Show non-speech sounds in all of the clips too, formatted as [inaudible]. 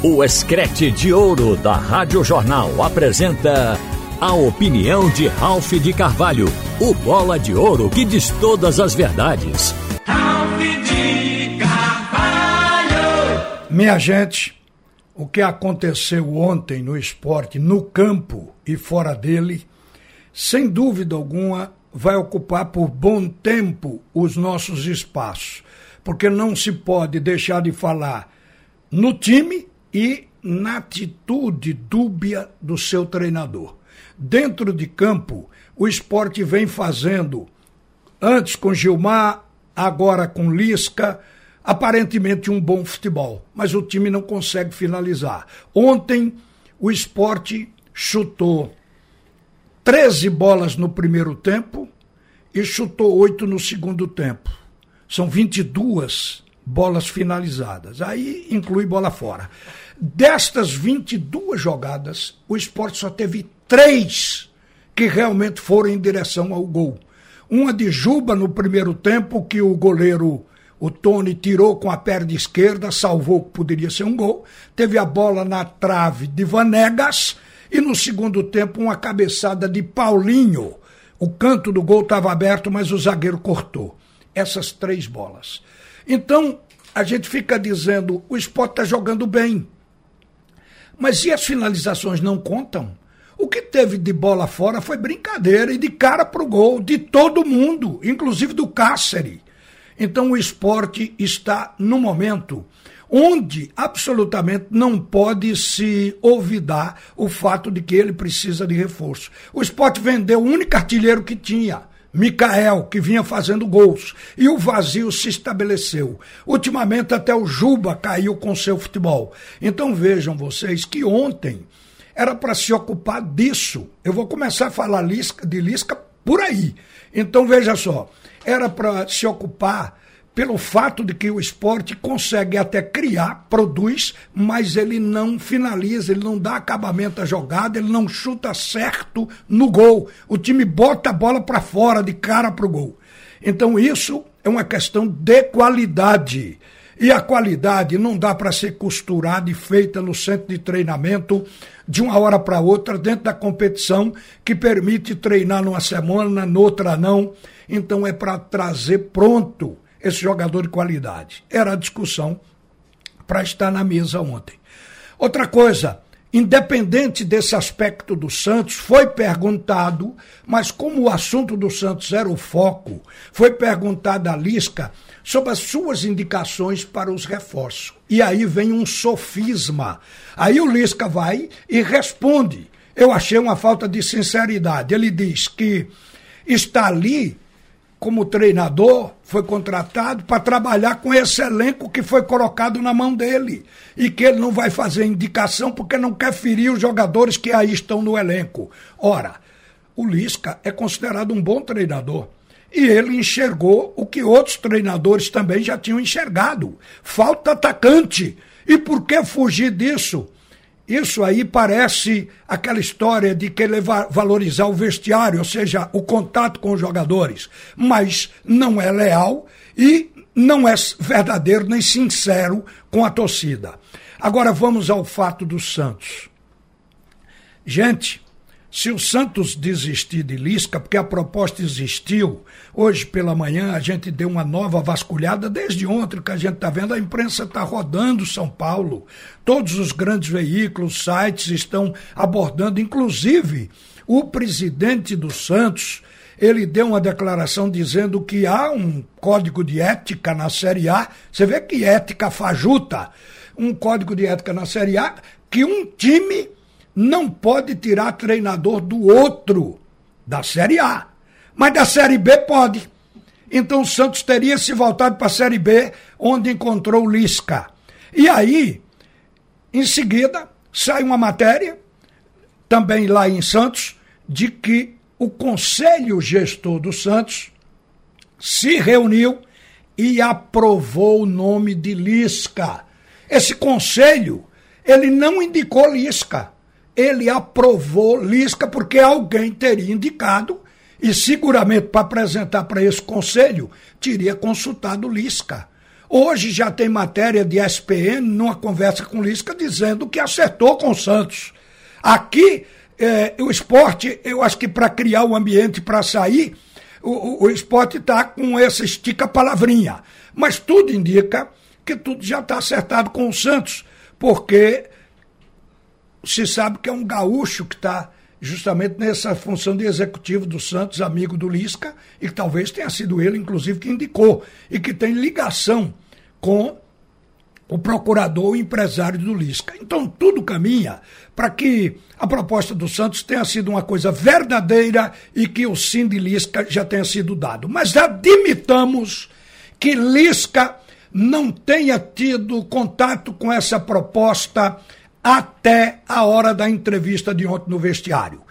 O Escrete de Ouro da Rádio Jornal apresenta a opinião de Ralph de Carvalho, o bola de ouro que diz todas as verdades. Ralph de Carvalho! Minha gente, o que aconteceu ontem no esporte, no campo e fora dele, sem dúvida alguma vai ocupar por bom tempo os nossos espaços, porque não se pode deixar de falar no time e na atitude dúbia do seu treinador. Dentro de campo, o esporte vem fazendo, antes com Gilmar, agora com Lisca, aparentemente um bom futebol, mas o time não consegue finalizar. Ontem, o esporte chutou 13 bolas no primeiro tempo e chutou 8 no segundo tempo. São 22 bolas finalizadas. Aí inclui bola fora. Destas 22 jogadas, o esporte só teve três que realmente foram em direção ao gol. Uma de Juba no primeiro tempo, que o goleiro, o Tony, tirou com a perna esquerda, salvou que poderia ser um gol. Teve a bola na trave de Vanegas. E no segundo tempo, uma cabeçada de Paulinho. O canto do gol estava aberto, mas o zagueiro cortou. Essas três bolas. Então, a gente fica dizendo, o esporte está jogando bem. Mas e as finalizações não contam? O que teve de bola fora foi brincadeira e de cara para o gol, de todo mundo, inclusive do Cáceres. Então o esporte está no momento onde absolutamente não pode se olvidar o fato de que ele precisa de reforço. O esporte vendeu o único artilheiro que tinha. Micael, que vinha fazendo gols, e o vazio se estabeleceu. Ultimamente, até o Juba caiu com seu futebol. Então vejam vocês que ontem era para se ocupar disso. Eu vou começar a falar de Lisca por aí. Então veja só, era para se ocupar pelo fato de que o esporte consegue até criar, produz, mas ele não finaliza, ele não dá acabamento à jogada, ele não chuta certo no gol. O time bota a bola para fora, de cara para o gol. Então isso é uma questão de qualidade. E a qualidade não dá para ser costurada e feita no centro de treinamento de uma hora para outra, dentro da competição, que permite treinar numa semana, noutra não. Então é para trazer pronto esse jogador de qualidade. Era a discussão para estar na mesa ontem. Outra coisa, independente desse aspecto do Santos, foi perguntado, mas como o assunto do Santos era o foco, foi perguntado a Lisca sobre as suas indicações para os reforços. E aí vem um sofisma. Aí o Lisca vai e responde. Eu achei uma falta de sinceridade. Ele diz que está ali como treinador, foi contratado para trabalhar com esse elenco que foi colocado na mão dele. E que ele não vai fazer indicação porque não quer ferir os jogadores que aí estão no elenco. Ora, o Lisca é considerado um bom treinador. E ele enxergou o que outros treinadores também já tinham enxergado: falta atacante. E por que fugir disso? Isso aí parece aquela história de querer valorizar o vestiário, ou seja, o contato com os jogadores, mas não é leal e não é verdadeiro nem sincero com a torcida. Agora vamos ao fato do Santos. Gente, se o Santos desistir de Lisca, porque a proposta existiu, hoje pela manhã a gente deu uma nova vasculhada, desde ontem que a gente está vendo, a imprensa está rodando São Paulo, todos os grandes veículos, sites estão abordando, inclusive o presidente do Santos, ele deu uma declaração dizendo que há um código de ética na Série A, você vê que ética fajuta, um código de ética na Série A, que um time não pode tirar treinador do outro, da Série A. Mas da Série B pode. Então o Santos teria se voltado para a Série B, onde encontrou Lisca. E aí, em seguida, sai uma matéria, também lá em Santos, de que o Conselho Gestor do Santos se reuniu e aprovou o nome de Lisca. Esse conselho, ele não indicou Lisca ele aprovou Lisca porque alguém teria indicado e seguramente para apresentar para esse conselho teria consultado Lisca. Hoje já tem matéria de SPN numa conversa com o Lisca dizendo que acertou com o Santos. Aqui, é, o esporte, eu acho que para criar o ambiente para sair, o, o esporte está com essa estica-palavrinha. Mas tudo indica que tudo já está acertado com o Santos, porque se sabe que é um gaúcho que está justamente nessa função de executivo do Santos, amigo do Lisca, e que talvez tenha sido ele, inclusive, que indicou, e que tem ligação com o procurador, o empresário do Lisca. Então, tudo caminha para que a proposta do Santos tenha sido uma coisa verdadeira e que o sim de Lisca já tenha sido dado. Mas admitamos que Lisca não tenha tido contato com essa proposta até a hora da entrevista de ontem no vestiário.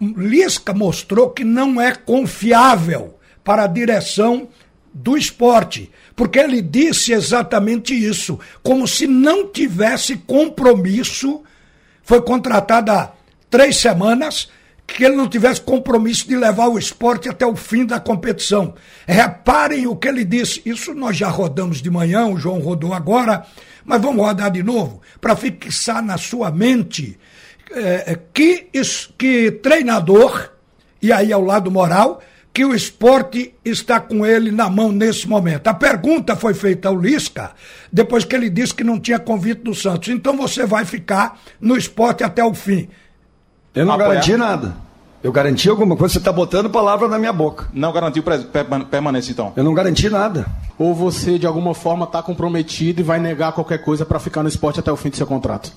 Lisca mostrou que não é confiável para a direção do esporte, porque ele disse exatamente isso, como se não tivesse compromisso. Foi contratado há três semanas, que ele não tivesse compromisso de levar o esporte até o fim da competição. Reparem o que ele disse. Isso nós já rodamos de manhã, o João rodou agora, mas vamos rodar de novo, para fixar na sua mente é, que, que treinador, e aí ao lado moral, que o esporte está com ele na mão nesse momento. A pergunta foi feita ao Lisca, depois que ele disse que não tinha convite do Santos. Então você vai ficar no esporte até o fim. Eu não Apoiar. garanti nada. Eu garanti alguma coisa, você está botando palavra na minha boca. Não garantiu permanência, então? Eu não garanti nada. Ou você, de alguma forma, está comprometido e vai negar qualquer coisa para ficar no esporte até o fim do seu contrato?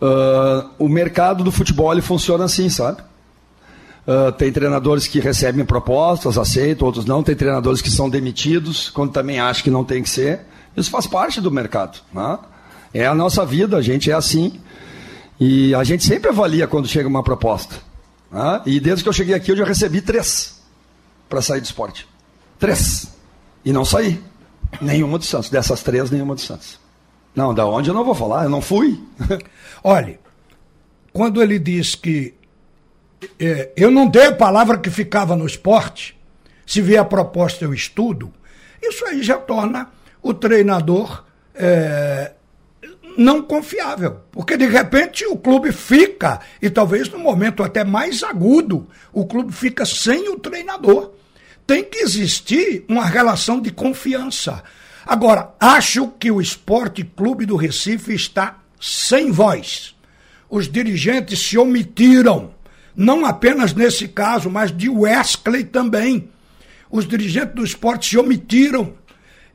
Uh, o mercado do futebol ele funciona assim, sabe? Uh, tem treinadores que recebem propostas, aceitam, outros não. Tem treinadores que são demitidos, quando também acham que não tem que ser. Isso faz parte do mercado. Né? É a nossa vida, a gente é assim. E a gente sempre avalia quando chega uma proposta. Né? E desde que eu cheguei aqui, eu já recebi três para sair do esporte. Três. E não saí. Nenhuma do Santos. Dessas três, nenhuma do Santos. Não, da onde eu não vou falar, eu não fui. [laughs] Olhe, quando ele diz que é, eu não dei a palavra que ficava no esporte, se vier a proposta eu estudo, isso aí já torna o treinador é, não confiável. Porque de repente o clube fica, e talvez no momento até mais agudo, o clube fica sem o treinador. Tem que existir uma relação de confiança. Agora, acho que o Esporte Clube do Recife está sem voz. Os dirigentes se omitiram não apenas nesse caso, mas de Wesley também. Os dirigentes do esporte se omitiram.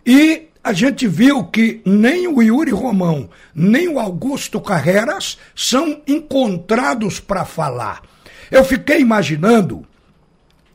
E a gente viu que nem o Yuri Romão, nem o Augusto Carreras são encontrados para falar. Eu fiquei imaginando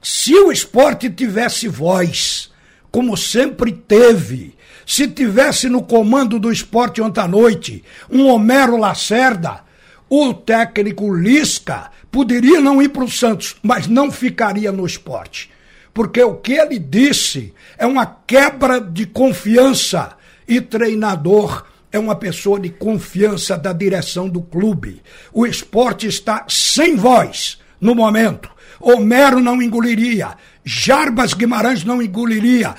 se o esporte tivesse voz, como sempre teve, se tivesse no comando do esporte ontem à noite um Homero Lacerda, o técnico Lisca poderia não ir para o Santos, mas não ficaria no esporte. Porque o que ele disse é uma quebra de confiança. E treinador é uma pessoa de confiança da direção do clube. O esporte está sem voz no momento. Homero não engoliria. Jarbas Guimarães não engoliria.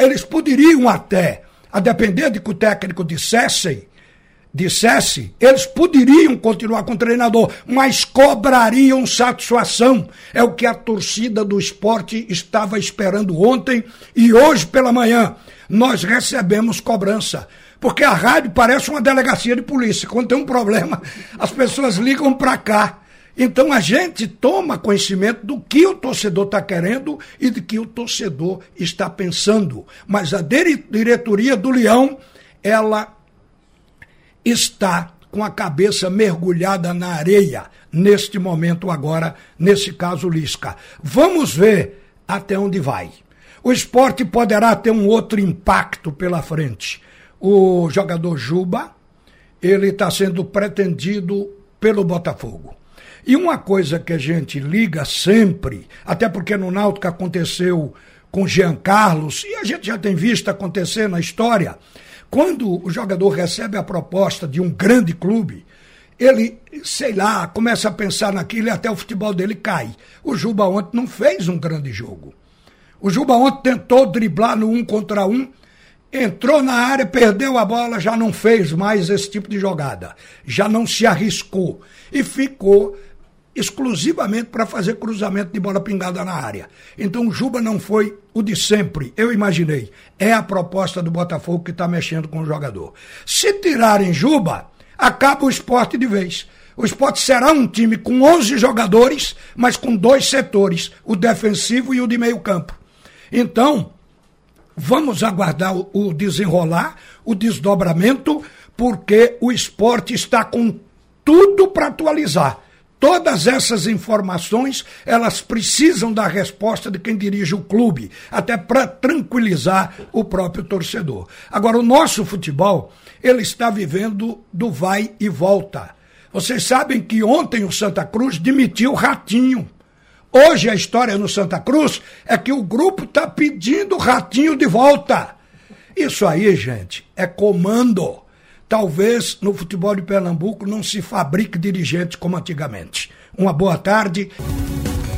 Eles poderiam até, a depender de que o técnico dissessem, dissesse, eles poderiam continuar com o treinador, mas cobrariam satisfação. É o que a torcida do esporte estava esperando ontem e hoje pela manhã nós recebemos cobrança. Porque a rádio parece uma delegacia de polícia. Quando tem um problema, as pessoas ligam para cá. Então a gente toma conhecimento do que o torcedor está querendo e do que o torcedor está pensando. Mas a diretoria do Leão, ela está com a cabeça mergulhada na areia neste momento agora, nesse caso Lisca. Vamos ver até onde vai. O esporte poderá ter um outro impacto pela frente. O jogador Juba, ele está sendo pretendido pelo Botafogo. E uma coisa que a gente liga sempre, até porque no Náutico aconteceu com Jean Carlos, e a gente já tem visto acontecer na história, quando o jogador recebe a proposta de um grande clube, ele, sei lá, começa a pensar naquilo e até o futebol dele cai. O Juba ontem não fez um grande jogo. O Juba ontem tentou driblar no um contra um entrou na área, perdeu a bola, já não fez mais esse tipo de jogada. Já não se arriscou. E ficou exclusivamente para fazer cruzamento de bola pingada na área. Então o Juba não foi o de sempre, eu imaginei. É a proposta do Botafogo que está mexendo com o jogador. Se tirarem Juba, acaba o esporte de vez. O esporte será um time com 11 jogadores, mas com dois setores, o defensivo e o de meio campo. Então, vamos aguardar o desenrolar, o desdobramento, porque o esporte está com tudo para atualizar. Todas essas informações, elas precisam da resposta de quem dirige o clube, até para tranquilizar o próprio torcedor. Agora, o nosso futebol, ele está vivendo do vai e volta. Vocês sabem que ontem o Santa Cruz demitiu o Ratinho. Hoje a história no Santa Cruz é que o grupo está pedindo o Ratinho de volta. Isso aí, gente, é comando. Talvez no futebol de Pernambuco não se fabrique dirigentes como antigamente. Uma boa tarde.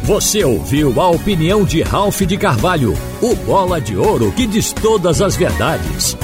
Você ouviu a opinião de Ralph de Carvalho, o bola de ouro que diz todas as verdades.